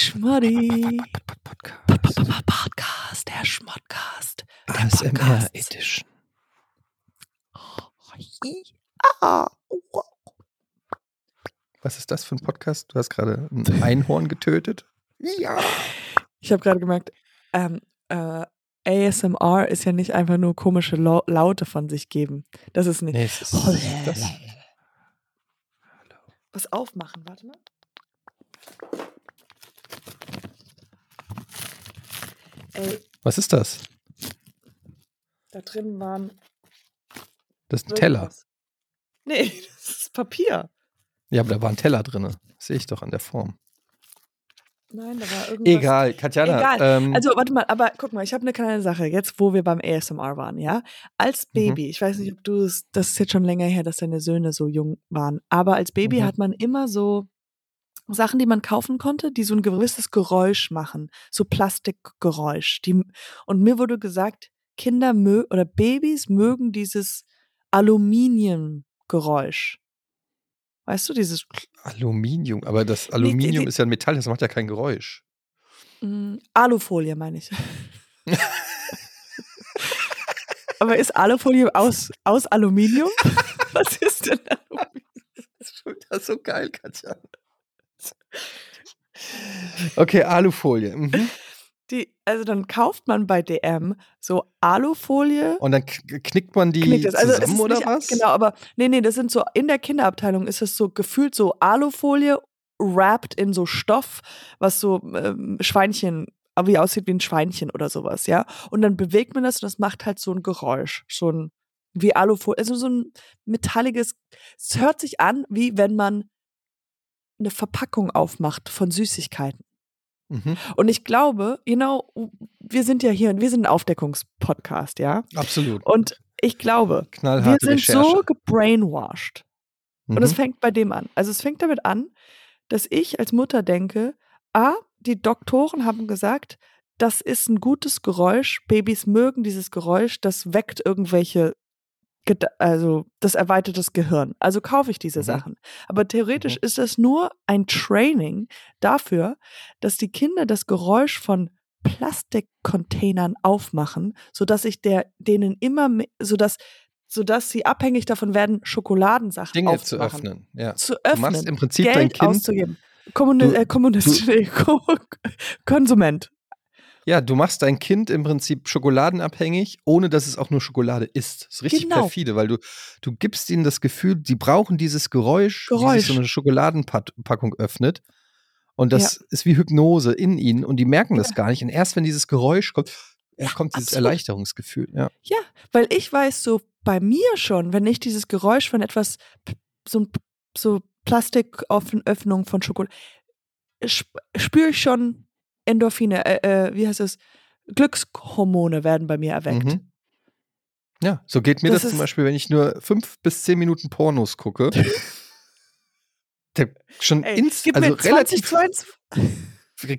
Schmoddi. Podcast. Podcast, der Schmottcast. Der ASMR Podcast. Edition. Ah, Was ist das für ein Podcast? Du hast gerade ein Einhorn getötet? Ja. Ich habe gerade gemerkt, ähm, äh, ASMR ist ja nicht einfach nur komische Lau Laute von sich geben. Das ist nicht. Nee, es ist Oh, das. Was aufmachen, warte mal. Ey, Was ist das? da drin waren. Das ist ein Teller. Nee, das ist Papier. Ja, aber da war ein Teller drin. Sehe ich doch an der Form. Nein, da war irgendwas. Egal, Katjana. Egal. Ähm, Also, warte mal, aber guck mal, ich habe eine kleine Sache, jetzt wo wir beim ASMR waren, ja? Als Mhm. Baby, ich weiß nicht, ob du es, das ist jetzt schon länger her, dass deine Söhne so jung waren, aber als Baby Mhm. hat man immer so Sachen, die man kaufen konnte, die so ein gewisses Geräusch machen, so Plastikgeräusch. Die, und mir wurde gesagt, Kinder mö oder Babys mögen dieses Aluminiumgeräusch. Weißt du, dieses Aluminium, aber das Aluminium die- ist ja ein Metall, das macht ja kein Geräusch. Mm, Alufolie, meine ich. Aber ist Alufolie aus, aus Aluminium? Was ist denn Aluminium? Das ist schon wieder so geil, Katjana. Okay, Alufolie. Mhm. Die, also dann kauft man bei DM so Alufolie. Und dann knickt man die knickt. Also zusammen oder nicht, was? Genau, aber nee, nee, das sind so, in der Kinderabteilung ist es so gefühlt so Alufolie wrapped in so Stoff, was so ähm, Schweinchen, wie aussieht wie ein Schweinchen oder sowas, ja. Und dann bewegt man das und das macht halt so ein Geräusch. So ein, wie Alufolie, also so ein metalliges, es hört sich an, wie wenn man eine Verpackung aufmacht von Süßigkeiten. Mhm. Und ich glaube, you know, wir sind ja hier, wir sind ein Aufdeckungspodcast, ja. Absolut. Und ich glaube, wir sind Recherche. so gebrainwashed. Und es Mhm. fängt bei dem an. Also es fängt damit an, dass ich als Mutter denke, ah, die Doktoren haben gesagt, das ist ein gutes Geräusch. Babys mögen dieses Geräusch, das weckt irgendwelche, also das erweitert das Gehirn. Also kaufe ich diese Mhm. Sachen. Aber theoretisch Mhm. ist das nur ein Training dafür, dass die Kinder das Geräusch von Plastikcontainern aufmachen, sodass ich der, denen immer, me- sodass, sodass sie abhängig davon werden, Schokoladensachen Dinge zu aufzumachen. öffnen. Ja. Zu Du machst öffnen. im Prinzip Geld dein Kind. auszugeben. Kommuni Du- äh, Kommunist, nee, Ko Konsument. Ja, du machst dein Kind im Prinzip schokoladenabhängig, ohne dass es auch nur Schokolade ist. Das ist richtig Genau. perfide, weil du, du gibst ihnen das Gefühl, sie brauchen dieses Geräusch, wie Geräusch. sich so eine Schokoladenpackung öffnet. Und das ist wie Hypnose in ihnen und die merken das Ja. gar nicht. Und erst wenn dieses Geräusch kommt, ja, kommt dieses absolut. Erleichterungsgefühl. Ja. Ja, weil ich weiß so bei mir schon, wenn ich dieses Geräusch von etwas, so, so Plastiköffnung von Schokolade, sp spüre ich schon Endorphine, äh, äh, wie heißt es? Glückshormone werden bei mir erweckt. Mhm. Ja, so geht mir Das das, zum Beispiel, wenn ich nur fünf bis zehn Minuten Pornos gucke. Schon Ey, ins, gib also mir 20, relativ 20,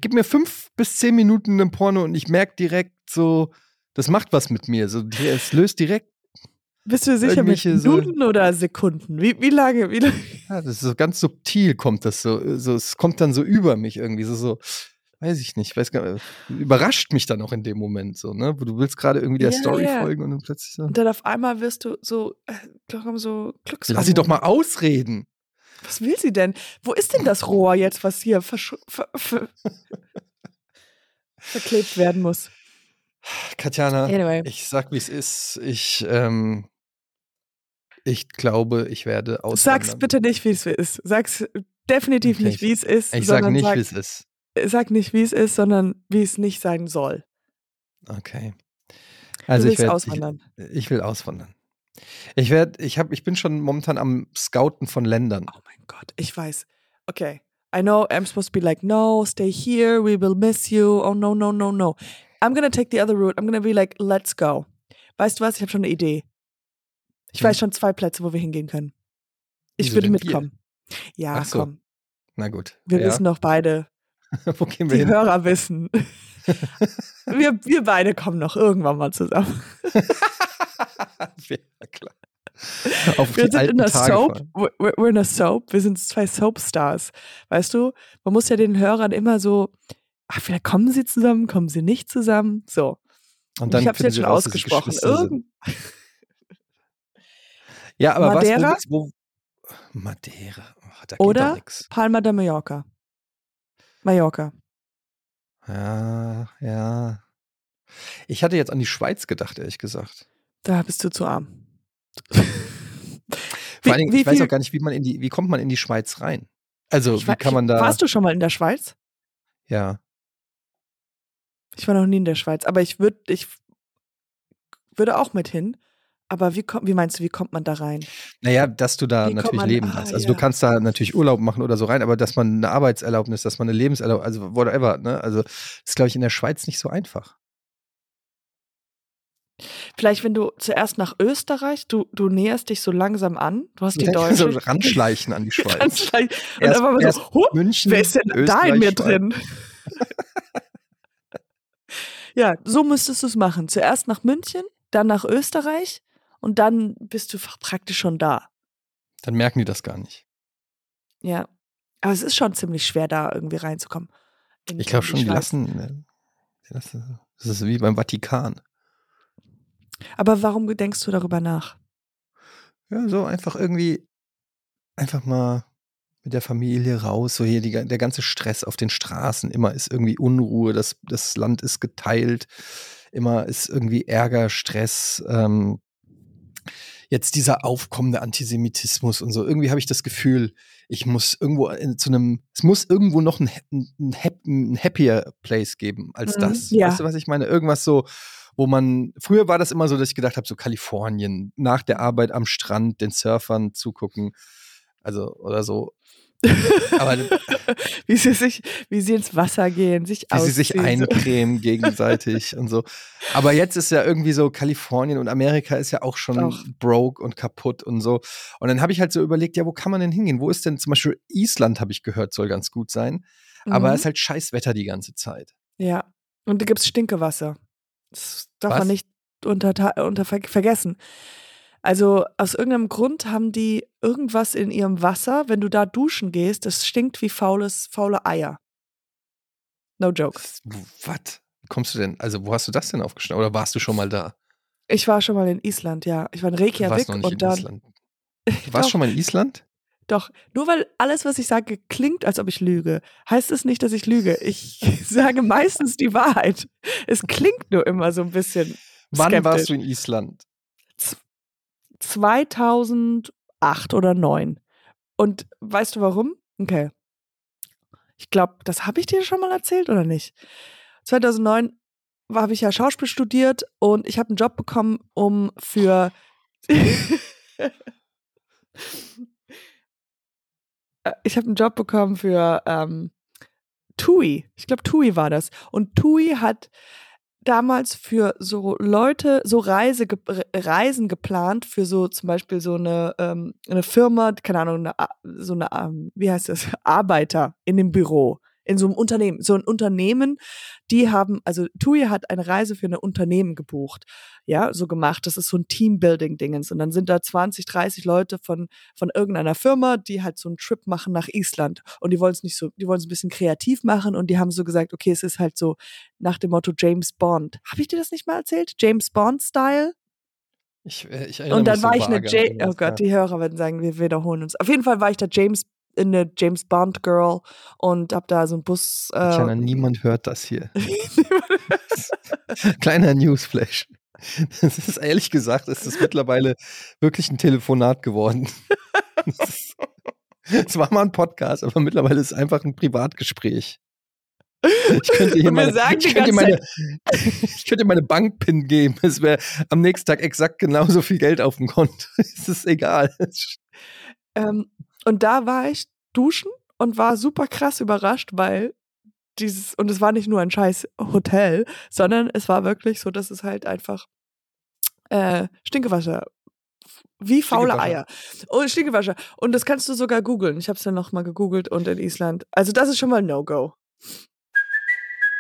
gib mir fünf bis zehn Minuten einen Porno und ich merke direkt so, das macht was mit mir. So, es löst direkt, bist du sicher mit irgendwelche so- Minuten oder Sekunden? Wie, wie lange? Wie lange? ja, das ist so ganz subtil kommt das so, so, es kommt dann so über mich irgendwie, so, so weiß ich nicht, weiß gar nicht, überrascht mich dann auch in dem Moment so, ne? Wo du willst gerade irgendwie der Ja, Story ja. folgen und dann plötzlich so, Und dann auf einmal wirst du so, äh, so Glückshormone. lass sie doch mal ausreden. Was will sie denn? Wo ist denn das Rohr jetzt, was hier versch- ver ver verklebt werden muss? Katjana, Anyway. ich sag, wie es ist. Ich, ähm, ich glaube, ich werde auswandern. Sag's bitte nicht, wie es ist. Sag's definitiv Okay, nicht, wie es ist. Ich sage sondern nicht, sag, wie es ist. Sag nicht, wie es ist, sondern wie es nicht sein soll. Okay. Also du ich auswandern. ich, ich will auswandern. Ich werde, ich habe, ich bin schon momentan am Scouten von Ländern. Oh mein Gott, ich weiß. Okay. I know I'm supposed to be like, no, stay here, we will miss you. Oh no, no, no, no. I'm gonna take the other route. I'm gonna be like, let's go. Weißt du was? Ich habe schon eine Idee. Ich Hm. weiß schon zwei Plätze, wo wir hingehen können. Ich Wieso würde denn hier? mitkommen. Ja, so. komm. Na gut. Wir ja. wissen doch beide. Wo gehen wir Die hin? Hörer wissen. wir, wir beide kommen noch irgendwann mal zusammen. ja, klar. Auf Wir sind in der Tage Soap. We're we're in a Soap. Wir sind zwei Soapstars. Weißt du, man muss ja den Hörern immer so, ach, vielleicht kommen sie zusammen, kommen sie nicht zusammen. So. Und dann ich habe es jetzt schon raus, ausgesprochen. Irgend Ja, aber Madeira? was, wo, wo, Madeira, oh, Oder. Palma de Mallorca. Mallorca. Ja, ja. Ich hatte jetzt an die Schweiz gedacht, ehrlich gesagt. Da bist du zu arm. Vor Wie- allen Dingen, ich weiß auch gar nicht, wie man in die, wie kommt man in die Schweiz rein? Also, Ich wie kann man da, Warst du schon mal in der Schweiz? ja. Ich war noch nie in der Schweiz, aber ich würde ich würde auch mit hin. Aber wie, kommt, wie meinst du, wie kommt man da rein? Naja, dass du da Wie natürlich leben ah, kannst. Also ja. du kannst da natürlich Urlaub machen oder so rein, aber dass man eine Arbeitserlaubnis, dass man eine Lebenserlaubnis, also whatever, ne? Also ist, glaube ich, in der Schweiz nicht so einfach. Vielleicht, wenn du zuerst nach Österreich, du, du näherst dich so langsam an, du hast die so Deutsche. ranschleichen an die Schweiz. Und Erst- einfach mal so, hup, München, wer ist denn da in mir Schweiz. drin? ja, so müsstest du es machen. Zuerst nach München, dann nach Österreich und dann bist du praktisch schon da. Dann merken die das gar nicht. Ja. Aber es ist schon ziemlich schwer, da irgendwie reinzukommen. in- Ich glaube schon, die lassen. äh, die lassen- Das ist wie beim Vatikan. Aber warum denkst du darüber nach? Ja, so einfach irgendwie einfach mal mit der Familie raus, so hier die, der ganze Stress auf den Straßen, immer ist irgendwie Unruhe, das, das Land ist geteilt, immer ist irgendwie Ärger, Stress, ähm, jetzt dieser aufkommende Antisemitismus und so. Irgendwie habe ich das Gefühl, ich muss irgendwo in, zu einem, es muss irgendwo noch ein, ein, ein, hap- ein happier Place geben als Mhm, das. ja. Weißt du, was ich meine? Irgendwas so, wo man, früher war das immer so, dass ich gedacht habe, so Kalifornien, nach der Arbeit am Strand, den Surfern zugucken, also oder so. Aber wie sie sich, wie sie ins Wasser gehen, sich wie sie sich ausziehen, so. eincremen gegenseitig und so. Aber jetzt ist ja irgendwie so, Kalifornien und Amerika ist ja auch schon Auch. broke und kaputt und so. Und dann habe ich halt so überlegt, ja, wo kann man denn hingehen? Wo ist denn zum Beispiel Island, habe ich gehört, soll ganz gut sein. Aber Mhm. es ist halt scheiß Wetter die ganze Zeit. Ja. Und da gibt es Stinkewasser. Das darf Was? man nicht unter, unter ver vergessen. Also aus irgendeinem Grund haben die irgendwas in ihrem Wasser, wenn du da duschen gehst, das stinkt wie faules, faule Eier. No joke. Was? Wie kommst du denn? Also, wo hast du das denn aufgeschnappt? Oder warst du schon mal da? Ich war schon mal in Island, ja. Ich war in Du warst Reykjavik noch nicht und in dann. Island. Du warst schon mal in Island? Doch, nur weil alles, was ich sage, klingt, als ob ich lüge, heißt es nicht, dass ich lüge. Ich sage meistens die Wahrheit. Es klingt nur immer so ein bisschen. Wann skeptisch. warst du in Island? 2008 oder 9. Und weißt du warum? Okay. Ich glaube, das habe ich dir schon mal erzählt oder nicht? 2009 habe ich ja Schauspiel studiert und ich habe einen Job bekommen, um für Äh, ich habe einen Job bekommen für ähm, TUI. Ich glaube, TUI war das. Und TUI hat damals für so Leute so Reise, Reisen geplant für so zum Beispiel so eine, ähm, eine Firma, keine Ahnung, eine, so eine, ähm, wie heißt das, Arbeiter in dem Büro, in so einem Unternehmen. So ein Unternehmen, die haben, also TUI hat eine Reise für ein Unternehmen gebucht, ja, so gemacht. Das ist so ein Teambuilding-Dingens. Und dann sind da 20, 30 Leute von, von irgendeiner Firma, die halt so einen Trip machen nach Island. Und die wollen es nicht so, die wollen es ein bisschen kreativ machen und die haben so gesagt, okay, es ist halt so nach dem Motto James Bond. Habe ich dir das nicht mal erzählt? James Bond-Style? Ich, äh, ich erinnere Und dann mich so war ich eine vage an J irgendwas, Oh Gott, die Hörer werden sagen, wir wiederholen uns. Auf jeden Fall war ich da James eine James Bond Girl und hab da so einen Bus. Kleiner, Äh, niemand hört das hier. Kleiner Newsflash. Das ist ehrlich gesagt, ist das mittlerweile wirklich ein Telefonat geworden. Es war mal ein Podcast, aber mittlerweile ist es einfach ein Privatgespräch. Ich könnte wir meine, ich könnte meine, ich könnte meine Bankpin geben. Es wäre am nächsten Tag exakt genauso viel Geld auf dem Konto. Es ist egal. ähm, und da war ich duschen und war super krass überrascht, weil dieses, und es war nicht nur ein scheiß Hotel, sondern es war wirklich so, dass es halt einfach äh, Stinkewasser. Wie faule. Eier. Oh, Stinkewasser. Und das kannst du sogar googeln. Ich habe es dann nochmal gegoogelt und in Island. Also das ist schon mal No-Go.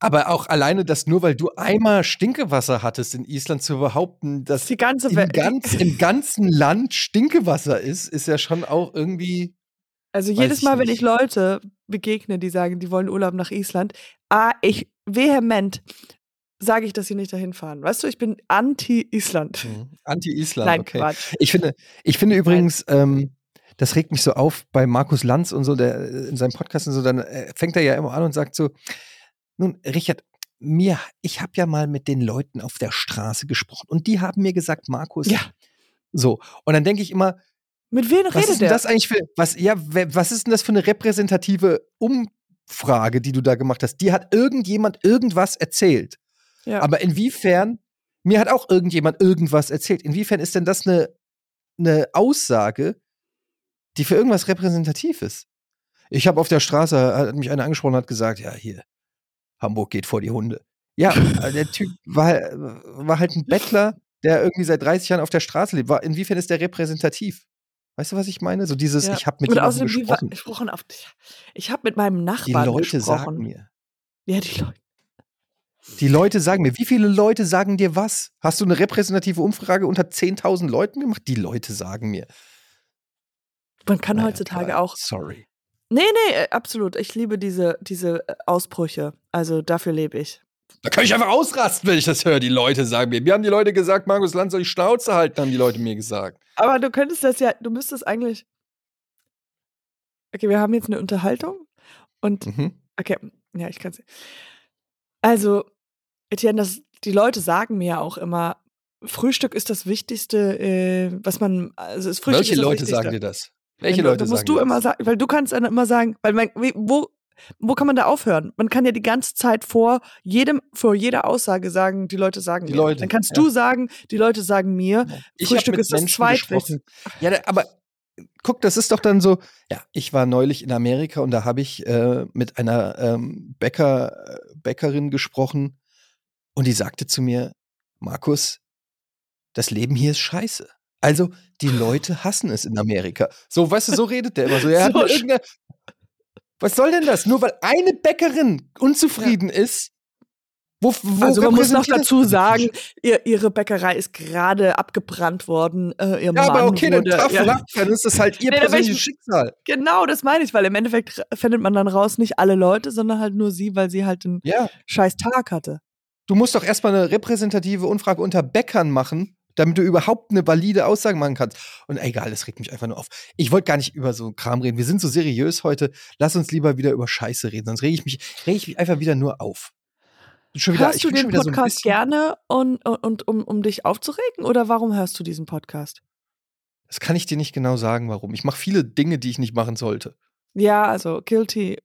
Aber auch alleine, dass nur weil du einmal Stinkewasser hattest in Island zu behaupten, dass Die ganze im, Welt. ganz, im ganzen Land Stinkewasser ist, ist ja schon auch irgendwie. Also jedes Mal, wenn nicht. ich Leute begegne, die sagen, die wollen Urlaub nach Island, ah, ich vehement sage ich, dass sie nicht dahin fahren. Weißt du, ich bin anti-Island. Anti-Island, Nein, okay. Quatsch. Ich finde, ich finde übrigens, ähm, das regt mich so auf bei Markus Lanz und so, der äh, in seinem Podcast und so, dann äh, fängt er ja immer an und sagt so, nun, Richard, mir, ich habe ja mal mit den Leuten auf der Straße gesprochen und die haben mir gesagt, Markus, Ja. so. Und dann denke ich immer, Mit wem was redet ist denn der? das eigentlich für, was, ja, was ist denn das für eine repräsentative Umfrage, die du da gemacht hast? Die hat irgendjemand irgendwas erzählt. ja. Aber inwiefern, mir hat auch irgendjemand irgendwas erzählt. Inwiefern ist denn das eine, eine Aussage, die für irgendwas repräsentativ ist? Ich habe auf der Straße, hat mich einer angesprochen und hat gesagt, ja, hier, Hamburg geht vor die Hunde. Ja, äh, der Typ war, war halt ein Bettler, der irgendwie seit 30 Jahren auf der Straße lebt. War, inwiefern ist der repräsentativ? Weißt du, was ich meine? So dieses, ja. ich habe mit Und jemandem gesprochen. gesprochen auf, ich habe mit meinem Die Nachbarn Leute gesprochen. sagen mir. Ja, die Leute. Die Leute sagen mir, wie viele Leute sagen dir was? Hast du eine repräsentative Umfrage unter 10.000 Leuten gemacht? Die Leute sagen mir. Man kann Naja, heutzutage egal. auch. Sorry. Nee, nee, äh, absolut. Ich liebe diese, diese äh, Ausbrüche. Also dafür lebe ich. Da kann ich einfach ausrasten, wenn ich das höre. Die Leute sagen mir. Mir haben die Leute gesagt, Markus Land soll die Schnauze halten, haben die Leute mir gesagt. Aber du könntest das ja, du müsstest eigentlich. Okay, wir haben jetzt eine Unterhaltung und Mhm. Okay, ja, ich kann es. Also, Etienne, das, die Leute sagen mir ja auch immer, Frühstück ist das Wichtigste, äh, was man. Also das Frühstück Welche ist das Leute Wichtigste. sagen dir das? Welche Wenn du- Leute musst sagen du dir immer das? sagen, weil du kannst dann immer sagen, weil man, wo, wo kann man da aufhören? Man kann ja die ganze Zeit vor jedem, vor jeder Aussage sagen, die Leute sagen Die mir. Leute, Dann kannst ja. du sagen, die Leute sagen mir, Ich hab Frühstück mit ist das Menschen Zweitwichtigste. gesprochen. Ja, aber guck, das ist doch dann so. Ja, ich war neulich in Amerika und da habe ich äh, mit einer ähm, Bäcker, äh, Bäckerin gesprochen und die sagte zu mir, Markus, das Leben hier ist scheiße. Also, die Leute hassen es in Amerika. So, weißt du, so redet der immer so. Er hat So sch- irgendeine, was soll denn das? Nur weil eine Bäckerin unzufrieden ist, wo, wo Also man muss noch dazu sagen, ihr, ihre Bäckerei ist gerade abgebrannt worden. Äh, Ja, Mann aber okay, dann wurde, tough ja. dann ist das halt ihr Nee, persönliches Schicksal. Genau, das meine ich, weil im Endeffekt findet man dann raus, nicht alle Leute, sondern halt nur sie, weil sie halt einen Ja, scheiß Tag hatte. du musst doch erstmal eine repräsentative Umfrage unter Bäckern machen, damit du überhaupt eine valide Aussage machen kannst. Und egal, das regt mich einfach nur auf. Ich wollte gar nicht über so Kram reden. Wir sind so seriös heute. Lass uns lieber wieder über Scheiße reden, sonst rege ich mich, rege ich mich einfach wieder nur auf. Schon wieder, hörst ich du den so Podcast bisschen, gerne und, und, und um, um dich aufzuregen oder warum hörst du diesen Podcast? Das kann ich dir nicht genau sagen, warum. Ich mache viele Dinge, die ich nicht machen sollte. Ja, also guilty.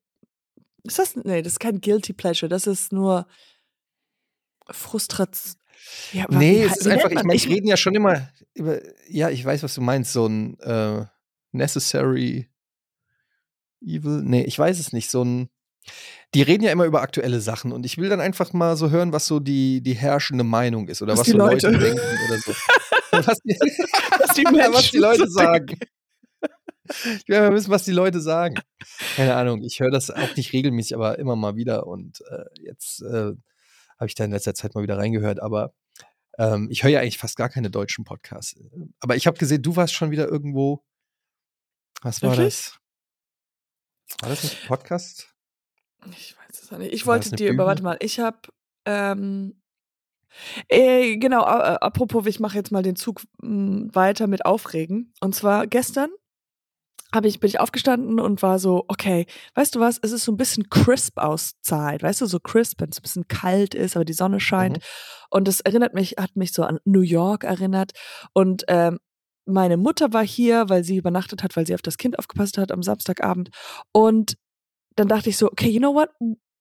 Ist das nee, das ist kein guilty pleasure, das ist nur Frustration. Ja, aber Nee, es ist einfach, ich meine, ich rede ja schon immer über, ja, ich weiß, was du meinst, so ein äh, necessary evil, nee, ich weiß es nicht, so ein, die reden ja immer über aktuelle Sachen und ich will dann einfach mal so hören, was so die, die herrschende Meinung ist oder Was was, die so Leute. Leute- denken oder so. was, die, was die was die Menschen Leute so sagen. Ich will mal wissen, was die Leute sagen. Keine Ahnung, ich höre das auch nicht regelmäßig, aber immer mal wieder und äh, jetzt äh, habe ich da in letzter Zeit mal wieder reingehört, aber ähm, ich höre ja eigentlich fast gar keine deutschen Podcasts. Aber ich habe gesehen, du warst schon wieder irgendwo. Was war Wirklich? das? War das ein Podcast? Ich weiß es auch nicht. Ich War wollte dir, aber warte mal, ich habe, ähm, äh, genau, äh, apropos, ich mache jetzt mal den Zug mh, weiter mit Aufregen. Und zwar gestern hab ich, bin ich aufgestanden und war so, okay, weißt du was, es ist so ein bisschen crisp aus Zeit, weißt du, so crisp, wenn es ein bisschen kalt ist, aber die Sonne scheint. Mhm. Und das erinnert mich, hat mich so an New York erinnert. Und ähm, meine Mutter war hier, weil sie übernachtet hat, weil sie auf das Kind aufgepasst hat am Samstagabend. Und dann dachte ich so, okay, you know what?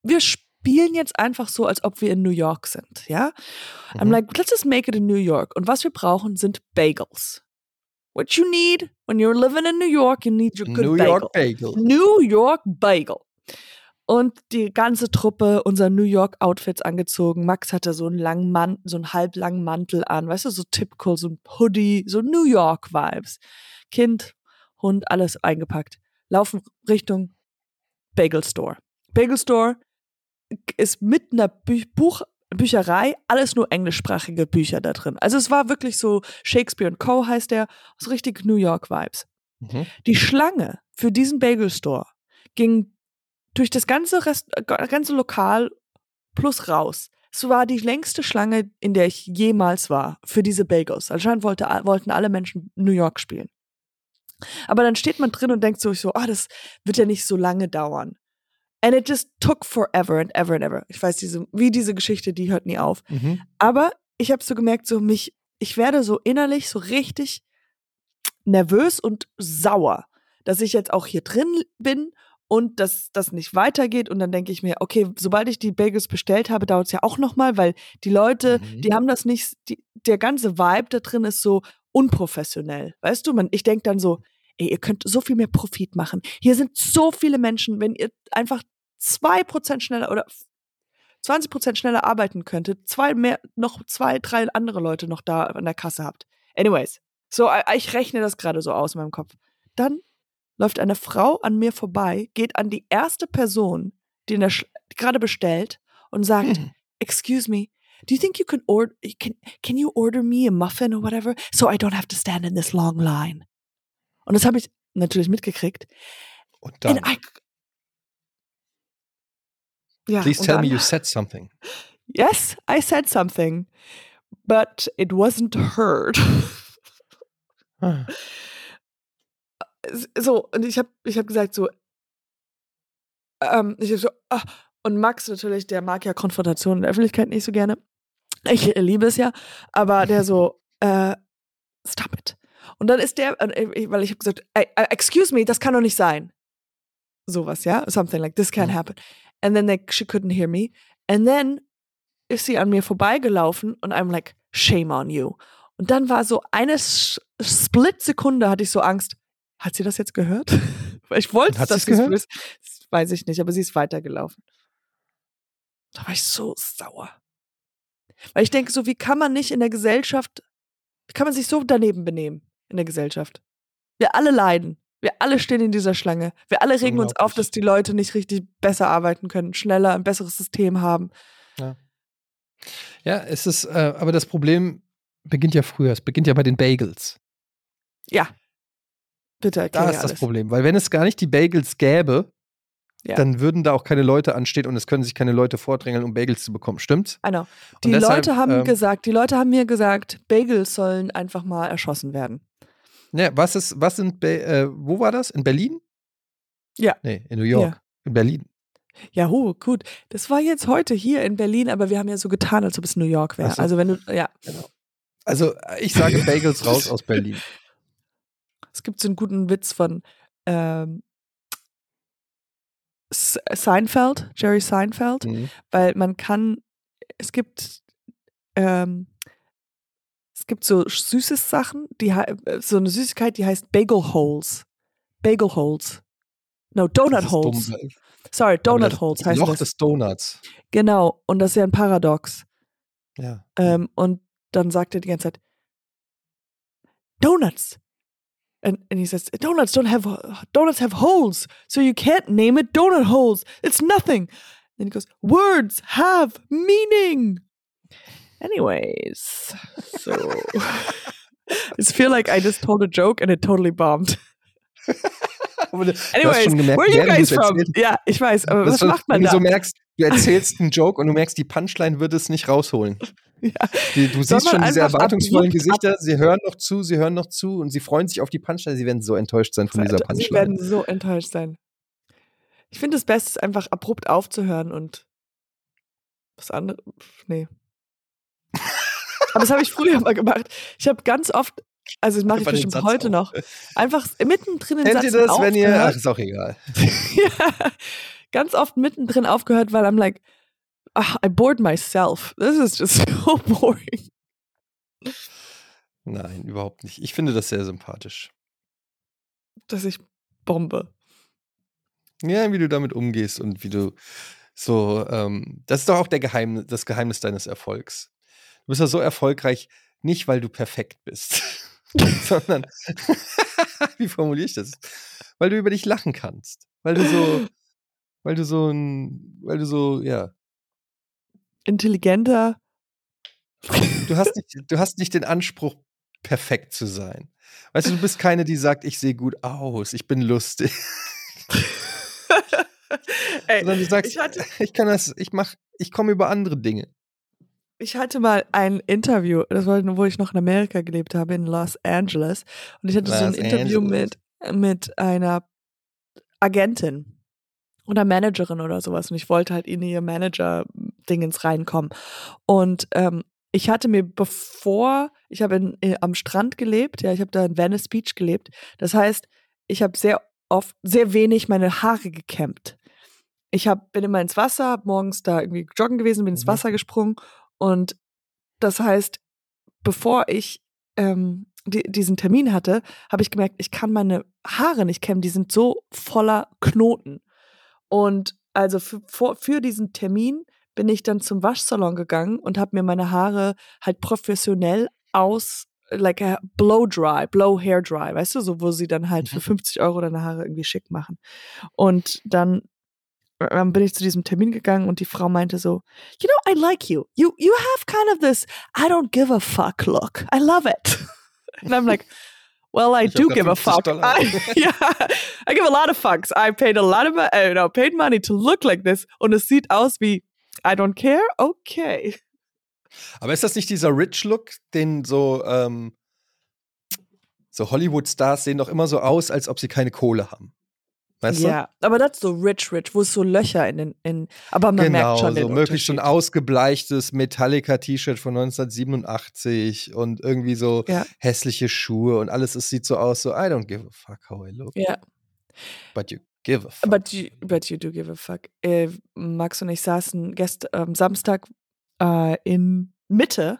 Wir, sp- spielen jetzt einfach so, als ob wir in New York sind, ja? I'm Mhm. like, let's just make it in New York. Und was wir brauchen, sind Bagels. What you need when you're living in New York, you need your good New bagel. York Bagel. New York Bagel. Und die ganze Truppe unser New York Outfits angezogen. Max hatte so einen langen Mantel, so einen halblangen Mantel an, weißt du, so typical, so ein Hoodie, so New York Vibes. Kind, Hund, alles eingepackt. Laufen Richtung Bagel Store. Bagel Store ist mit einer Buch Bücherei, alles nur englischsprachige Bücher da drin. Also es war wirklich so Shakespeare Co. heißt der, so richtig New York Vibes. Mhm. Die Schlange für diesen Bagel Store ging durch das ganze, Rest, äh, ganze Lokal plus raus. Es war die längste Schlange, in der ich jemals war, für diese Bagels. Anscheinend wollte, wollten alle Menschen New York spielen. Aber dann steht man drin und denkt so, so, ah, das wird ja nicht so lange dauern. And it just took forever and ever and ever. Ich weiß, diese, wie diese Geschichte, die hört nie auf. Mhm. Aber ich habe so gemerkt, so mich, ich werde so innerlich so richtig nervös und sauer, dass ich jetzt auch hier drin bin und dass das nicht weitergeht. Und dann denke ich mir, okay, sobald ich die Bagels bestellt habe, dauert es ja auch nochmal, weil die Leute, Mhm. die haben das nicht, die, der ganze Vibe da drin ist so unprofessionell. Weißt du, man, ich denke dann so, ey, ihr könnt so viel mehr Profit machen. Hier sind so viele Menschen, wenn ihr einfach zwei Prozent schneller oder 20 Prozent schneller arbeiten könntet, zwei mehr, noch zwei, drei andere Leute noch da an der Kasse habt. Anyways, so, äh, ich rechne das gerade so aus in meinem Kopf. Dann läuft eine Frau an mir vorbei, geht an die erste Person, die, in der Sch- gerade bestellt und sagt, Hm. excuse me, do you think you can order, can, can you order me a muffin or whatever, so I don't have to stand in this long line? Und das habe ich natürlich mitgekriegt. Und dann, I, ja, please tell dann, me you said something. Yes, I said something, but it wasn't heard. Ah. so, und ich habe ich hab gesagt so, ähm, ich hab so, ah, und Max natürlich, der mag ja Konfrontation in der Öffentlichkeit nicht so gerne. Ich liebe es ja, aber der so, äh, stop it. Und dann ist der, äh, weil ich habe gesagt, "Ey, äh, excuse me, das kann doch nicht sein. Sowas, ja? Something like, this can't happen. And then they, she couldn't hear me. And then ist sie an mir vorbeigelaufen und I'm like, shame on you. Und dann war so eine Split-Sekunde hatte ich so Angst. Hat sie das jetzt gehört? Weil ich wollte, dass sie es gehört? Das weiß ich nicht, aber sie ist weitergelaufen. Da war ich so sauer. Weil ich denke so, wie kann man nicht in der Gesellschaft, wie kann man sich so daneben benehmen in der Gesellschaft? Wir alle leiden. Wir alle stehen in dieser Schlange. Wir alle regen uns auf, dass die Leute nicht richtig besser arbeiten können, schneller, ein besseres System haben. Ja, es ist, äh, aber das Problem beginnt ja früher. Es beginnt ja bei den Bagels. Ja. Bitte Da erklär ist das alles. Problem. Weil wenn es gar nicht die Bagels gäbe, Ja. dann würden da auch keine Leute anstehen und es können sich keine Leute vordrängeln, um Bagels zu bekommen. Know. Und Die deshalb, Leute haben ähm, gesagt, die Leute haben mir gesagt, Bagels sollen einfach mal erschossen werden. Ne, was ist, was sind, äh, wo war das? In Berlin? Ja. Nee, in New York. Ja. In Berlin. Ja, hu, gut. Das war jetzt heute hier in Berlin, aber wir haben ja so getan, als ob es New York wäre. So. Also wenn du, ja, Also, äh, ich sage Bagels raus aus Berlin. es gibt so einen guten Witz von ähm, Seinfeld, Jerry Seinfeld, Mhm. weil man kann, es gibt, ähm, gibt so süßes Sachen, die äh, so eine Süßigkeit, die heißt Bagel Holes. Bagel Holes. No, Donut Holes. Sorry, Donut das- Holes das heißt Loch das. des Donuts. Genau, und das ist ja ein Paradox. Ja. Ähm, und dann sagt er die ganze Zeit, Donuts. And, and he says, Donuts don't have, donuts have holes, so you can't name it donut holes. It's nothing. Then he goes, words have meaning. Anyways, so I feel like I just told a joke and it totally bombed. Anyways, gemerkt, where are you guys from? erzählt- Ja, ich weiß, aber was macht man wenn da? du so merkst, du erzählst einen Joke und du merkst, die Punchline wird es nicht rausholen. ja. Die, du Soll siehst schon diese erwartungsvollen Gesichter, sie hören noch zu, sie hören noch zu und sie freuen sich auf die Punchline, sie werden so enttäuscht sein von dieser Sie Punchline. werden so enttäuscht sein. Ich finde, das Beste ist einfach abrupt aufzuhören und was anderes. Nee. Aber das habe ich früher mal gemacht. Ich habe ganz oft, also das mache ich bestimmt heute auf. noch, einfach mittendrin den Kennt Satz ihr das, wenn ihr. Ach, aufgehört. ist auch egal. ja, ganz oft mittendrin aufgehört, weil I'm like, ach, I bored myself. This is just so boring. Nein, überhaupt nicht. Ich finde das sehr sympathisch. Dass ich bombe. Ja, wie du damit umgehst und wie du so, ähm, das ist doch auch der Geheim, das Geheimnis deines Erfolgs. Du bist ja so erfolgreich, nicht weil du perfekt bist, sondern, wie formuliere ich das? Weil du über dich lachen kannst. Weil du so, weil du so ein, weil du so, ja, Intelligenter. du hast nicht, du hast nicht den Anspruch, perfekt zu sein. Weißt du, du bist keine, die sagt, ich sehe gut aus, ich bin lustig. Ey, Sondern du sagst, ich hatte, ich kann das, ich mach, ich komme über andere Dinge. Ich hatte mal ein Interview, das war, wo ich noch in Amerika gelebt habe, in Los Angeles. Und ich hatte so ein Los Interview Angeles. mit, mit einer Agentin oder Managerin oder sowas. Und ich wollte halt in ihr Manager-Dingens reinkommen. Und ähm, ich hatte mir bevor, ich habe in, äh, am Strand gelebt, ja, ich habe da in Venice Beach gelebt. Das heißt, ich habe sehr oft, sehr wenig meine Haare gekämmt. Ich hab, bin immer ins Wasser, hab morgens da irgendwie joggen gewesen, bin ins Mhm. Wasser gesprungen. Und das heißt, bevor ich ähm, die, diesen Termin hatte, habe ich gemerkt, ich kann meine Haare nicht kämmen. Die sind so voller Knoten. Und also für, vor, für diesen Termin bin ich dann zum Waschsalon gegangen und habe mir meine Haare halt professionell aus, like a blow dry, blow hair dry, weißt du, so wo sie dann halt für Mhm. 50 Euro deine Haare irgendwie schick machen. Und dann ähm, bin ich zu diesem Termin gegangen und die Frau meinte so, you know, I like you. You you have kind of this I don't give a fuck look. I love it. And I'm like, well, I do give a 50 fuck. I, yeah, I give a lot of fucks. I paid a lot of mo- uh, no, paid money to look like this und es sieht aus wie I don't care. Okay. Aber ist das nicht dieser Rich Look, den so, ähm, so Hollywood-Stars sehen doch immer so aus, als ob sie keine Kohle haben. Weißt Ja, aber das ist so rich, rich, wo es so Löcher in den, in, aber man genau, merkt schon so den möglichst so ein ausgebleichtes Metallica-T-Shirt von 1987 und irgendwie so Ja. hässliche Schuhe und alles, es sieht so aus, so I don't give a fuck how I look, Ja, but you give a fuck. but you, but you do give a fuck. Äh, Max und ich saßen gest, ähm, Samstag äh, in Mitte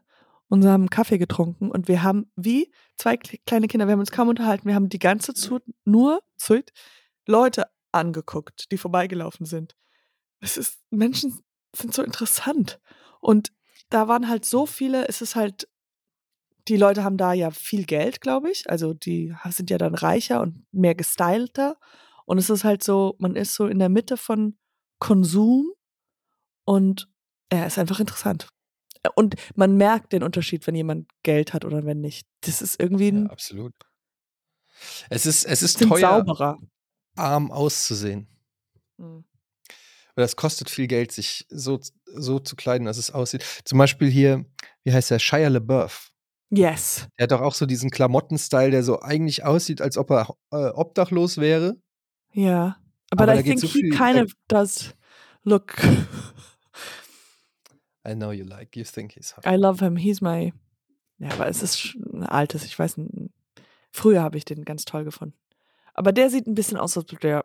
und haben Kaffee getrunken und wir haben wie zwei kle- kleine Kinder, wir haben uns kaum unterhalten, wir haben die ganze Zeit nur Zeit Leute angeguckt, die vorbeigelaufen sind. Es ist, Menschen sind so interessant. Und da waren halt so viele, es ist halt, die Leute haben da ja viel Geld, glaube ich. Also die sind ja dann reicher und mehr gestylter. Und es ist halt so, man ist so in der Mitte von Konsum und er ist einfach interessant. Und man merkt den Unterschied, wenn jemand Geld hat oder wenn nicht. Das ist irgendwie Ja, ein, absolut. Es ist, es ist teuer, sauberer. Arm auszusehen. Mhm. Weil das kostet viel Geld, sich so, so zu kleiden, dass es aussieht. Zum Beispiel hier, wie heißt der? Shia LaBeouf. Yes. Der hat doch auch so diesen Klamottenstyle, der so eigentlich aussieht, als ob er äh, obdachlos wäre. Ja. But Aber I think so he kind of does look. I know you like, you think he's hot. I love him. He's my. Ja, aber es ist ein altes, ich weiß. Früher habe ich den ganz toll gefunden. Aber der sieht ein bisschen aus, als ob der.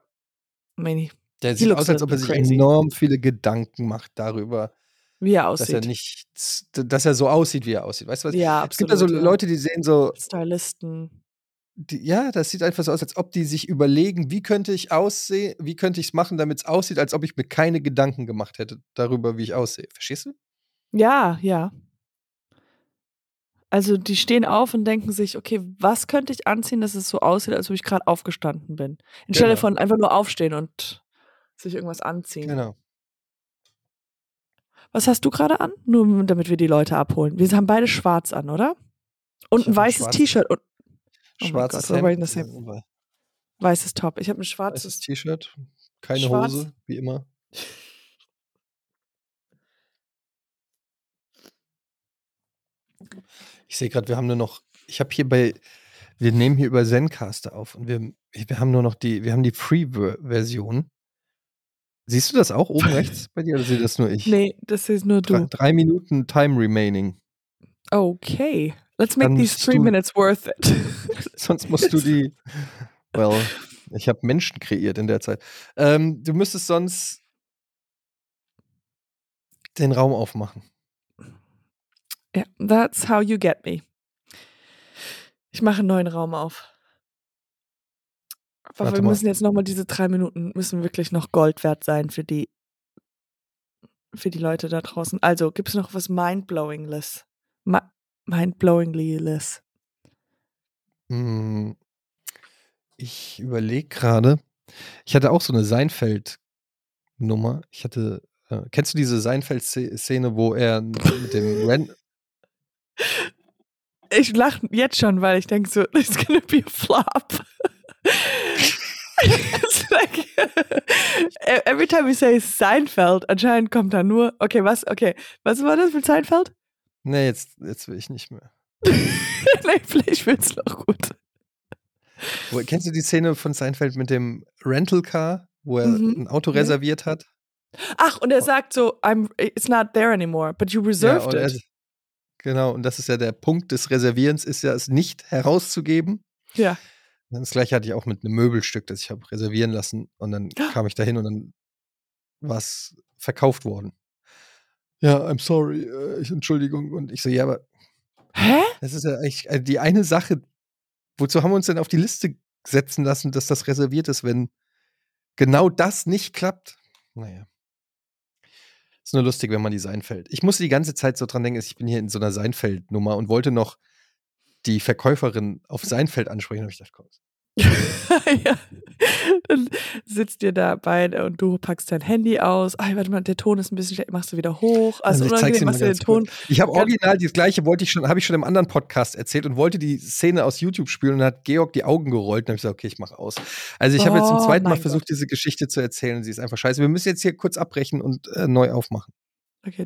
I mean, Der sieht aus, als ob er sich crazy. enorm viele Gedanken macht darüber, wie er dass er aussieht. nicht, dass er so aussieht, wie er aussieht. Weißt du was? ja, Es gibt ja so absolut. ja. Leute, die sehen so, Stylisten. die, ja, das sieht einfach so aus, als ob die sich überlegen, wie könnte ich aussehen, wie könnte ich es machen, damit es aussieht, als ob ich mir keine Gedanken gemacht hätte darüber, wie ich aussehe. Verstehst du? Ja, ja. Also die stehen auf und denken sich, okay, was könnte ich anziehen, dass es so aussieht, als ob ich gerade aufgestanden bin. Anstelle Genau. von einfach nur aufstehen und sich irgendwas anziehen. Genau. Was hast du gerade an? Nur damit wir die Leute abholen. Wir haben beide schwarz an, oder? Und ein weißes T-Shirt und Oh Schwarzes Gott, Hemd, äh, weißes Top. Ich habe ein weißes schwarzes. T-Shirt, keine Schwarz. Hose, wie immer. Ich sehe gerade, wir haben nur noch, ich habe hier bei, wir nehmen hier über Zencaster auf und wir, wir haben nur noch die, wir haben die Free-Version. Siehst du das auch oben rechts bei dir oder sehe das nur ich? Nee, das ist nur Drei, du. drei Minuten Time remaining. Okay. Let's make Dann these three du- minutes worth it. Sonst musst du die. Well, ich habe Menschen kreiert in der Zeit. Ähm, du müsstest sonst. den Raum aufmachen. Ja, that's how you get me. Ich mache einen neuen Raum auf. Aber Warte wir mal. müssen jetzt nochmal diese drei Minuten, müssen wirklich noch Gold wert sein für die, für die Leute da draußen. Also, gibt es noch was Mindblowingless? Mindblowingless. Hm, Ich überlege gerade. Ich hatte auch so eine Seinfeld-Nummer. Ich hatte. Äh, kennst du diese Seinfeld-Szene, wo er mit dem Ren. Ich lache jetzt schon, weil ich denke so, it's gonna be a flop. Like, e-, every time we say Seinfeld, anscheinend kommt da nur, okay, was, okay, was war das mit Seinfeld? Nee, jetzt, jetzt will ich nicht mehr. nee, vielleicht wird's noch gut. Wo, kennst du die Szene von Seinfeld mit dem Rental Car, wo er Mhm. ein Auto reserviert hat? Ach, und er sagt so, I'm, it's not there anymore, but you reserved er- it. Genau, und das ist ja der Punkt des Reservierens, ist ja es nicht herauszugeben. Ja. Und Das gleiche hatte ich auch mit einem Möbelstück, das ich habe reservieren lassen. Und dann kam ich dahin und dann war es verkauft worden. Ja, I'm sorry, äh, ich, Entschuldigung. Und ich so, ja, aber Hä? das ist ja eigentlich äh, die eine Sache. Wozu haben wir uns denn auf die Liste setzen lassen, dass das reserviert ist, wenn genau das nicht klappt? Naja. Ist nur lustig, wenn man die Seinfeld. Ich musste die ganze Zeit so dran denken, ich bin hier in so einer Seinfeld-Nummer und wollte noch die Verkäuferin auf Seinfeld ansprechen. Und ich dachte, komm. Ja. Dann sitzt ihr da beide und du packst dein Handy aus. Ay, warte mal, der Ton ist ein bisschen schlecht. Machst du wieder hoch? Also, ich zeig's dir machst du den Ton. kurz. Ich habe original das gleiche, wollte ich schon, habe ich schon im anderen Podcast erzählt und wollte die Szene aus YouTube spielen und hat Georg die Augen gerollt und habe ich gesagt, okay, ich mache aus. Also ich habe jetzt zum Oh zweiten Mal versucht, diese Geschichte zu erzählen und sie ist einfach scheiße. Wir müssen jetzt hier kurz abbrechen und äh, neu aufmachen. Okay.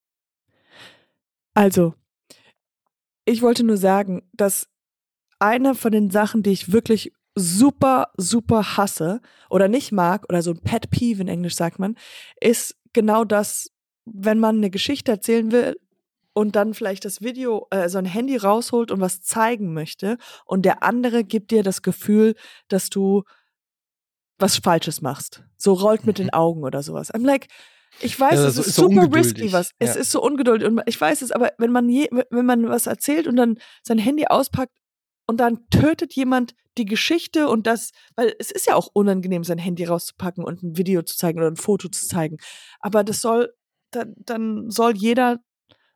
Also, ich wollte nur sagen, dass eine von den Sachen, die ich wirklich super, super hasse oder nicht mag, oder so ein Pet Peeve in Englisch sagt man, ist genau das, wenn man eine Geschichte erzählen will und dann vielleicht das Video, äh, so ein Handy rausholt und was zeigen möchte und der andere gibt dir das Gefühl, dass du was Falsches machst. So rollt mit den Augen oder sowas. I'm like, ich weiß, Ja, es ist ist so super ungeduldig. risky, was. Es Ja. ist so ungeduldig und ich weiß es, aber wenn man je, wenn man was erzählt und dann sein Handy auspackt und dann tötet jemand die Geschichte und das, weil es ist ja auch unangenehm, sein Handy rauszupacken und ein Video zu zeigen oder ein Foto zu zeigen. Aber das soll, dann, dann soll jeder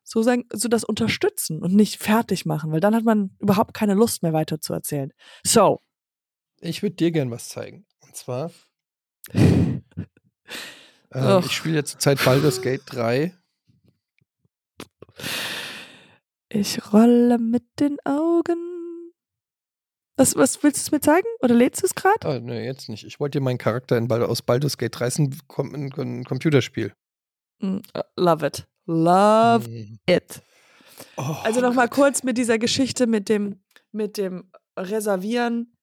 so sagen, so das unterstützen und nicht fertig machen, weil dann hat man überhaupt keine Lust mehr weiter zu erzählen. So. Ich würde dir gern was zeigen. Und zwar, ähm, ich spiele jetzt zurzeit Baldur's Gate 3. Ich rolle mit den Augen. Was, was willst du es mir zeigen? Oder lädst du es gerade? Ah, nee, jetzt nicht. Ich wollte dir meinen Charakter in Bald aus Baldur's Gate 3 ist ein, ein, ein Computerspiel. Mm, uh, love it. Love Mhm. it. Oh, Also nochmal kurz mit dieser Geschichte mit dem, mit dem Reservieren.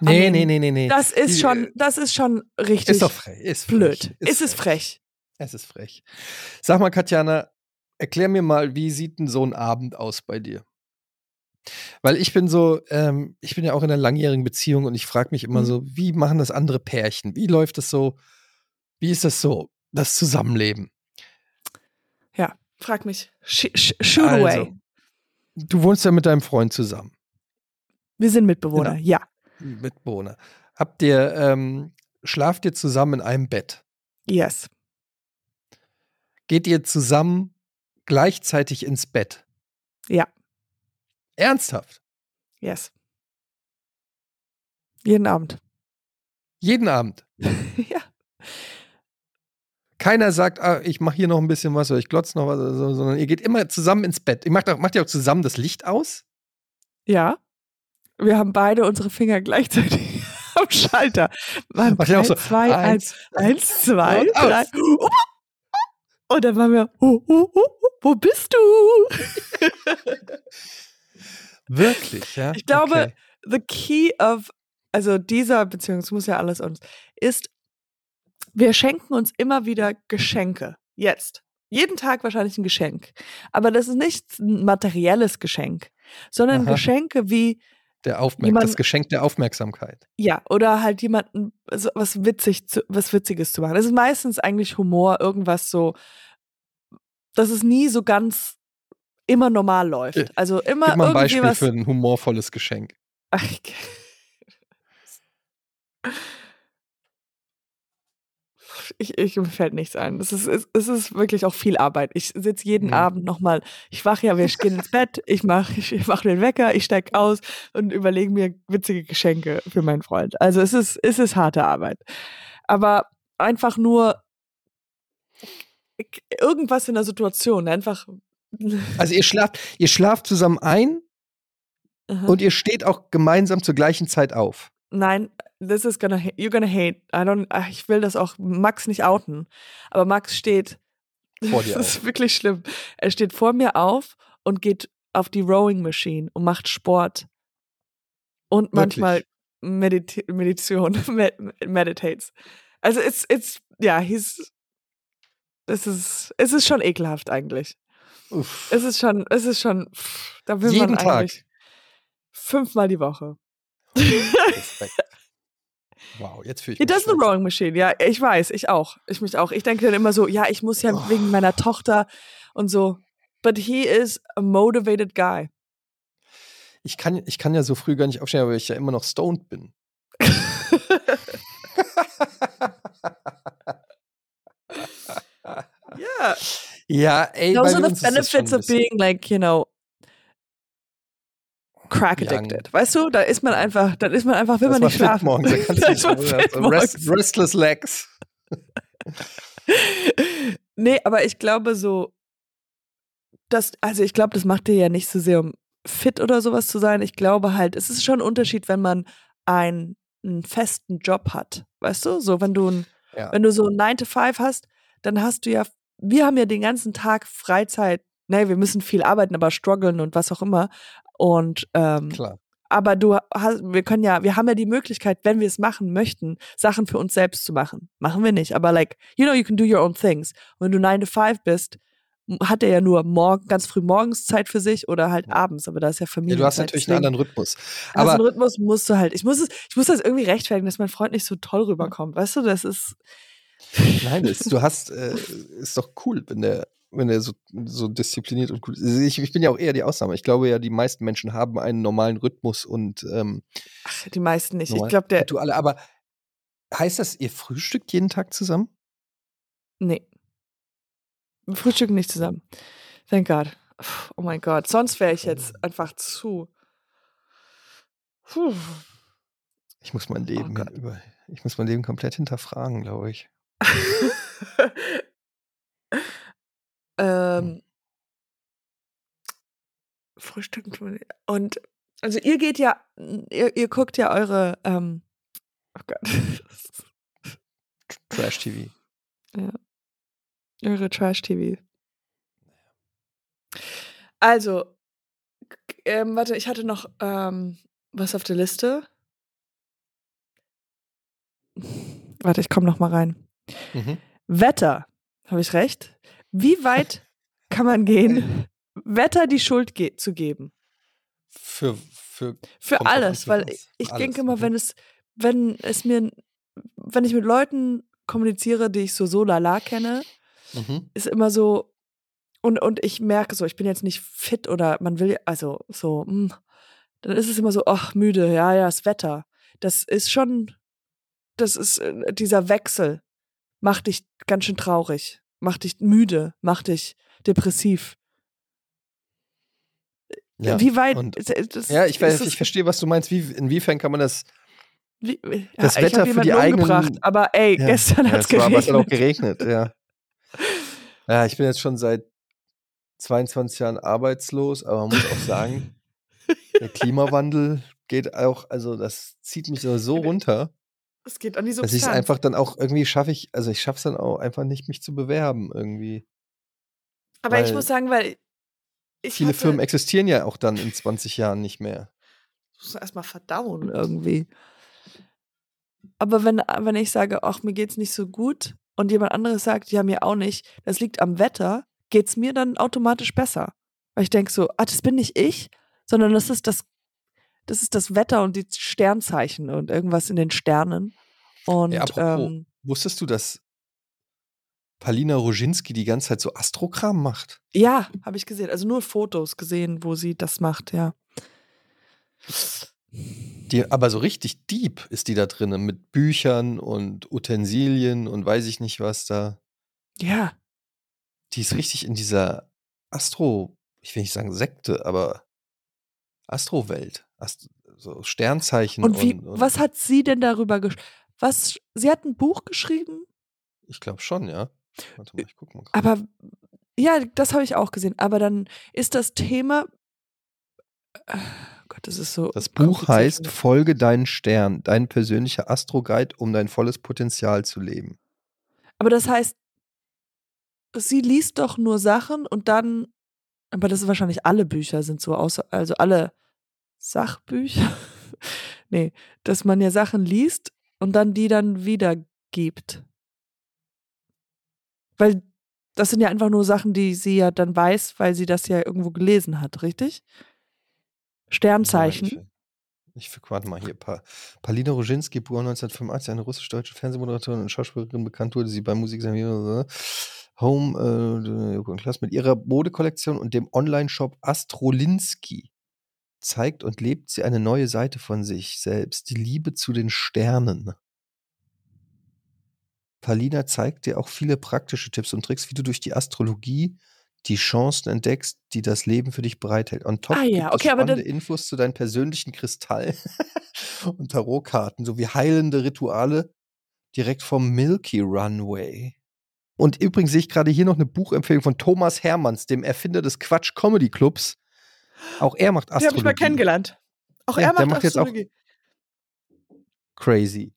Nee, nee, nee, nee, nee. Das ist schon, äh, das ist schon richtig Ist doch frech. Ist frech. blöd. Ist es frech? Es ist frech. Sag mal, Katjana, erklär mir mal, wie sieht denn so ein Abend aus bei dir? Weil ich bin so, ähm, ich bin ja auch in einer langjährigen Beziehung und ich frage mich immer Mhm. so, wie machen das andere Pärchen? Wie läuft das so? Wie ist das so, das Zusammenleben? Ja, frag mich. Sh sh shoot Also, away. Du wohnst ja mit deinem Freund zusammen, Wir sind Mitbewohner, Genau. ja. Mitbewohner. Habt ihr, ähm, schlaft ihr zusammen in einem Bett? Yes. Geht ihr zusammen gleichzeitig ins Bett? Ja. Ernsthaft? Yes. Jeden Abend. Jeden Abend? ja. Keiner sagt, ah, ich mache hier noch ein bisschen was oder ich glotze noch was, so, sondern ihr geht immer zusammen ins Bett. Ihr macht, auch, macht ihr auch zusammen das Licht aus? Ja. Wir haben beide unsere Finger gleichzeitig am Schalter. Waren drei, so, zwei, eins, eins, zwei, und drei. Und dann waren wir, oh, oh, oh, oh, wo bist du? Wirklich, ja? Ich glaube, Okay. the key of, also dieser Beziehung, es muss ja alles uns, ist, wir schenken uns immer wieder Geschenke. Jetzt. Jeden Tag wahrscheinlich ein Geschenk. Aber das ist nicht ein materielles Geschenk, sondern Aha. Geschenke wie, Der Aufmerk jemand- das Geschenk der Aufmerksamkeit. ja, oder halt jemanden so was witzig zu, was Witziges zu machen. Das ist meistens eigentlich Humor, irgendwas so, dass es nie so ganz immer normal läuft. Äh, Also immer Gib mal ein Beispiel was. für ein humorvolles Geschenk. Ach, ich- Ich, mir fällt nichts ein. Es ist, es, es ist wirklich auch viel Arbeit. Ich sitze jeden Mhm. Abend nochmal, ich wache ja, wir gehen ins Bett, ich mache ich, ich mach den Wecker, ich steig aus und überlege mir witzige Geschenke für meinen Freund. Also es ist, es ist harte Arbeit. Aber einfach nur irgendwas in der Situation, einfach. Also ihr schlaft, ihr schlaft zusammen ein Aha. und ihr steht auch gemeinsam zur gleichen Zeit auf. Nein, this is gonna you're gonna hate. I don't. ach, Ich will das auch Max nicht outen, aber Max steht. Vor dir das ist wirklich schlimm. Er steht vor mir auf und geht auf die Rowing Machine und macht Sport und manchmal Medita Meditation, med meditates. Also it's it's ja, he's es ist es ist schon ekelhaft eigentlich. Uff. Es ist schon es ist schon pff, da will Jeden man Tag? eigentlich fünfmal die Woche. Respekt. Wow, jetzt fühle ich Ja, mich das ist eine schlecht. Rowing Machine, ja, ich weiß, ich auch. Ich mich auch. Ich denke dann immer so, ja, ich muss ja Oh. wegen meiner Tochter und so. But he is a motivated guy. Ich kann, ich kann ja so früh gar nicht aufstehen, weil ich ja immer noch stoned bin. yeah. Ja, ey, Those are the benefits of being like, you know, crack addicted. Weißt du, da ist man einfach, dann ist man einfach, will Dass man nicht schlafen. Morgens, da kannst Da du ist man nicht fit so rest, restless legs. nee, aber ich glaube so, das, also ich glaube, das macht dir ja nicht so sehr, um fit oder sowas zu sein. Ich glaube halt, es ist schon ein Unterschied, wenn man einen, einen festen Job hat. Weißt du? So, wenn du ein, Ja. wenn du so ein 9 to 5 hast, dann hast du ja, wir haben ja den ganzen Tag Freizeit. Nee, wir müssen viel arbeiten, aber strugglen und was auch immer. Und ähm, Klar. aber du hast, wir können ja, wir haben ja die Möglichkeit, wenn wir es machen möchten, Sachen für uns selbst zu machen. Machen wir nicht, aber like, you know, you can do your own things. Und wenn du 9 to 5 bist, hat er ja nur morgen, ganz früh morgens Zeit für sich oder halt abends, aber da ist ja Ja, Familie. du hast natürlich einen anderen Rhythmus. Aber Aber einen Rhythmus musst du halt, ich muss es, ich muss das irgendwie rechtfertigen, dass mein Freund nicht so toll rüberkommt. Weißt du, das ist, nein, es, du hast, äh, ist doch cool, wenn der, wenn der so, so diszipliniert und gut ist. Ich, ich bin ja auch eher die Ausnahme. Ich glaube ja, die meisten Menschen haben einen normalen Rhythmus und ähm, ach, die meisten nicht. normal- Ich glaube, der, du alle, aber heißt das, ihr frühstückt jeden Tag zusammen? Nee. Wir frühstücken nicht zusammen. Thank God. Oh mein Gott. Sonst wäre ich jetzt einfach zu. Puh. Ich muss mein Leben Gott. über, ich muss mein Leben komplett hinterfragen, glaube ich. ähm, tun wir- Und also ihr geht ja, ihr, ihr guckt ja eure, ähm, oh Gott, Trash TV. eure Trash-TV. Also, ähm, warte, ich hatte noch ähm, was auf der Liste. Warte, ich komme noch mal rein. Mhm. Wetter, habe ich recht? Wie weit kann man gehen, Wetter die Schuld ge zu geben? Für, für Für alles, weil ich, ich Alles, denke immer, mhm. wenn es, wenn es mir, wenn ich mit Leuten kommuniziere, die ich so so lala kenne, mhm. ist immer so, und, und ich merke so, ich bin jetzt nicht fit oder man will, also so, hm, dann ist es immer so, ach, müde, ja, ja, das Wetter. Das ist schon, das ist, äh, dieser Wechsel macht dich ganz schön traurig, macht dich müde, macht dich depressiv. ja. Wie weit, und- ist das, Ja, ich, weiß, ich verstehe, was du meinst. Wie, inwiefern kann man das? Wie, ja, Das ich Wetter für die eigenen- aber ey, Ja. gestern Ja, hat's es war, aber es hat auch geregnet. geregnet, ja. Ja, ich bin jetzt schon seit 22 Jahren arbeitslos, aber man muss auch sagen, der Klimawandel geht auch, also das zieht mich so runter, Es geht an die dass ich es Substanz. einfach dann auch irgendwie schaffe ich, also ich schaffe es dann auch einfach nicht, mich zu bewerben irgendwie. Aber ich Weil muss sagen, weil ich Viele hatte, Firmen existieren ja auch dann in 20 Jahren nicht mehr. muss erstmal verdauen irgendwie. Aber wenn, wenn ich sage, ach, mir geht's nicht so gut und jemand anderes sagt, ja, mir auch nicht, das liegt am Wetter, geht's mir dann automatisch besser. Weil ich denke so, ah, das bin nicht ich, sondern das ist das, das ist das Wetter und die Sternzeichen und irgendwas in den Sternen. Und Ja, apropos, ähm, wusstest du, dass Palina Roginski die ganze Zeit so Astrokram macht? ja, habe ich gesehen. Also nur Fotos gesehen, wo sie das macht, ja. Die, aber so richtig deep ist die da drin, mit Büchern und Utensilien und weiß ich nicht was da. Ja. Die ist richtig in dieser Astro, ich will nicht sagen Sekte, aber Astrowelt. Ast so Sternzeichen Und wie, und, was hat sie denn darüber gesch Was, sie hat ein Buch geschrieben, Ich glaube schon, ja. Warte mal, ich guck mal. kurz. aber ja, das habe ich auch gesehen. Aber dann ist das Thema. Äh, Gott, das ist so. Das Buch heißt Folge deinen Stern, dein persönlicher Astro-Guide, um dein volles Potenzial zu leben. Aber das heißt, sie liest doch nur Sachen und dann. Aber das ist wahrscheinlich alle Bücher sind so aus, also alle Sachbücher. nee, dass man ja Sachen liest und dann die dann wiedergibt. Weil das sind ja einfach nur Sachen, die sie ja dann weiß, weil sie das ja irgendwo gelesen hat, richtig? Sternzeichen. Ich, ich warte mal hier. Pa Palina Roginski, geboren 1985, eine russisch-deutsche Fernsehmoderatorin und Schauspielerin. Bekannt wurde sie beim Musik Home äh, Class mit ihrer Modekollektion und dem Online-Shop Astrolinski. Zeigt und lebt sie eine neue Seite von sich selbst, die Liebe zu den Sternen. Palina zeigt dir auch viele praktische Tipps und Tricks, wie du durch die Astrologie die Chancen entdeckst, die das Leben für dich bereithält. On top Ah ja, gibt okay, spannende Infos zu deinen persönlichen Kristallen und Tarotkarten sowie heilende Rituale direkt vom Milky Runway. Und übrigens sehe ich gerade hier noch eine Buchempfehlung von Thomas Hermanns, dem Erfinder des Quatsch Comedy Clubs. Auch er macht Die habe Astrologie. ich mal kennengelernt. Auch Ja, er macht, macht Astrologie. Crazy.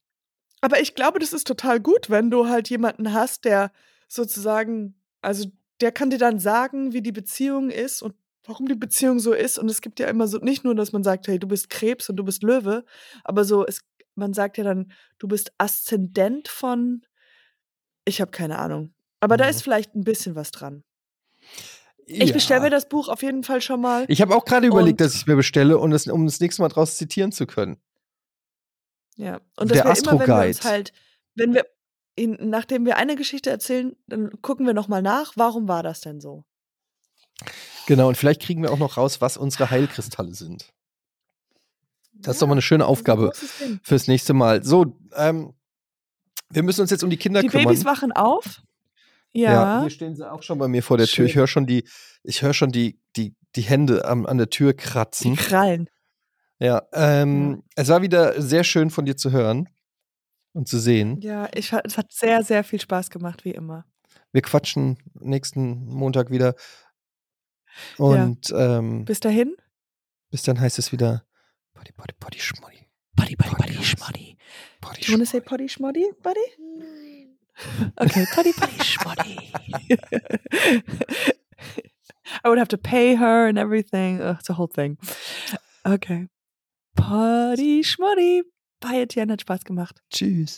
Aber ich glaube, das ist total gut, wenn du halt jemanden hast, der sozusagen, also der kann dir dann sagen, wie die Beziehung ist und warum die Beziehung so ist. Und es gibt ja immer so, nicht nur, dass man sagt, hey, du bist Krebs und du bist Löwe, aber so, es, man sagt ja dann, du bist Aszendent von, ich habe keine Ahnung. Aber da Mhm. ist vielleicht ein bisschen was dran. Ich bestelle mir das Buch auf jeden Fall schon mal. Ich habe auch gerade überlegt, dass ich es mir bestelle, und das, um das nächste Mal draus zitieren zu können. Ja, und Der dass wir immer, wenn wir uns halt, wenn wir, in, nachdem wir eine Geschichte erzählen, dann gucken wir nochmal nach, warum war das denn so? Genau, und vielleicht kriegen wir auch noch raus, was unsere Heilkristalle sind. Das ist doch mal eine schöne das Aufgabe fürs nächste Mal. So, ähm, wir müssen uns jetzt um die Kinder Die kümmern. Babys wachen auf. ja. Ja. hier stehen sie auch schon bei mir vor der Tür. Ich Schön. höre schon die, ich höre schon die, die, die Hände am, an der Tür die kratzen. Krallen. Ja, ähm, es war wieder sehr schön von dir zu hören und zu sehen. Ja, ich, es hat sehr, sehr viel Spaß gemacht, wie immer. Wir quatschen nächsten Montag wieder. Und ähm, Bis dahin. bis dann heißt es wieder Potty, Potty, Potty, Schmoddy. Potty, potty, Potty, schmoddy. Potty, Do you wanna say Schmoddy. potty, schmoddy, buddy? Okay, potty, potty, schmoddy. I would have to pay her and everything. Ugh, it's a whole thing. Okay. Potty, schmoddy. Bye, Etienne, hat Spaß gemacht. Tschüss.